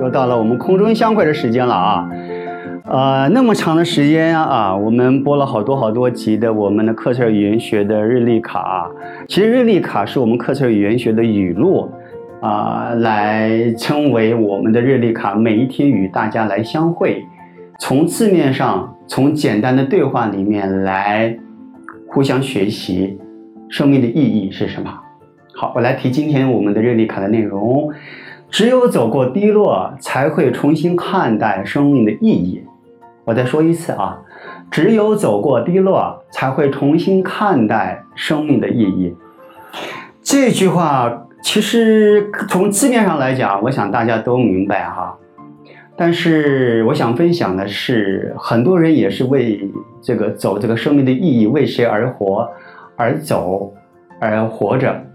又到了我们空中相会的时间了啊！呃，那么长的时间啊，我们播了好多好多集的我们的课程语言学的日历卡。其实日历卡是我们课程语言学的语录啊，来称为我们的日历卡，每一天与大家来相会，从字面上，从简单的对话里面来互相学习生命的意义是什么。好，我来提今天我们的日历卡的内容。只有走过低落，才会重新看待生命的意义。我再说一次啊，只有走过低落，才会重新看待生命的意义。这句话其实从字面上来讲，我想大家都明白哈。但是我想分享的是，很多人也是为这个走这个生命的意义，为谁而活而走而活着。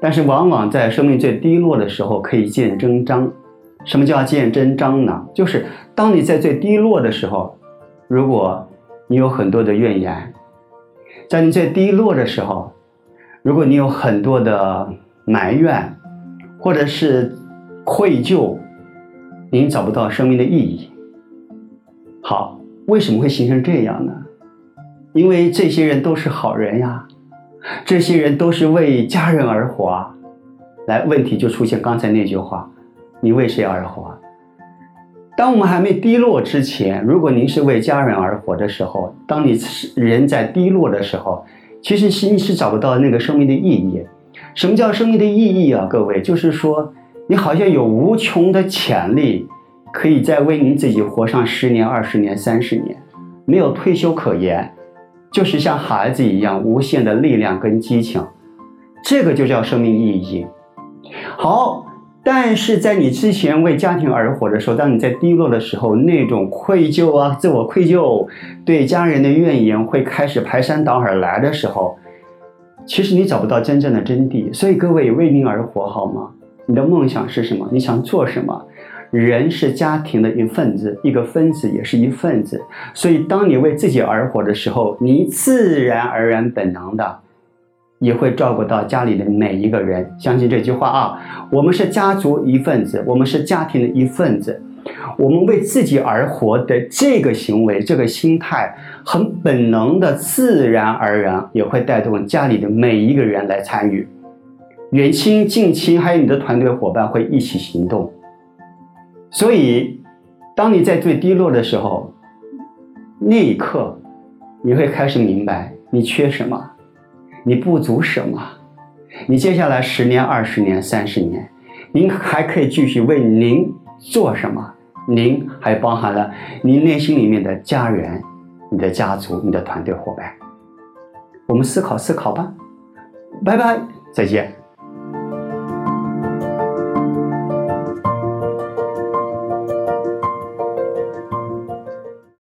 但是往往在生命最低落的时候，可以见真章。什么叫见真章呢？就是当你在最低落的时候，如果你有很多的怨言，在你最低落的时候，如果你有很多的埋怨，或者是愧疚，你找不到生命的意义。好，为什么会形成这样呢？因为这些人都是好人呀。这些人都是为家人而活，来，问题就出现刚才那句话：你为谁而活？当我们还没低落之前，如果您是为家人而活的时候，当你人在低落的时候，其实心是找不到那个生命的意义。什么叫生命的意义啊？各位，就是说你好像有无穷的潜力，可以再为您自己活上十年、二十年、三十年，没有退休可言。就是像孩子一样无限的力量跟激情，这个就叫生命意义。好，但是在你之前为家庭而活的时候，当你在低落的时候，那种愧疚啊、自我愧疚、对家人的怨言会开始排山倒海来的时候，其实你找不到真正的真谛。所以各位为您而活好吗？你的梦想是什么？你想做什么？人是家庭的一份子，一个分子也是一份子。所以，当你为自己而活的时候，你自然而然、本能的也会照顾到家里的每一个人。相信这句话啊！我们是家族一份子，我们是家庭的一份子。我们为自己而活的这个行为、这个心态，很本能的、自然而然也会带动家里的每一个人来参与。远亲、近亲，还有你的团队伙伴会一起行动。所以，当你在最低落的时候，那一刻，你会开始明白你缺什么，你不足什么。你接下来十年、二十年、三十年，您还可以继续为您做什么？您还包含了您内心里面的家人、你的家族、你的团队伙伴。我们思考思考吧。拜拜，再见。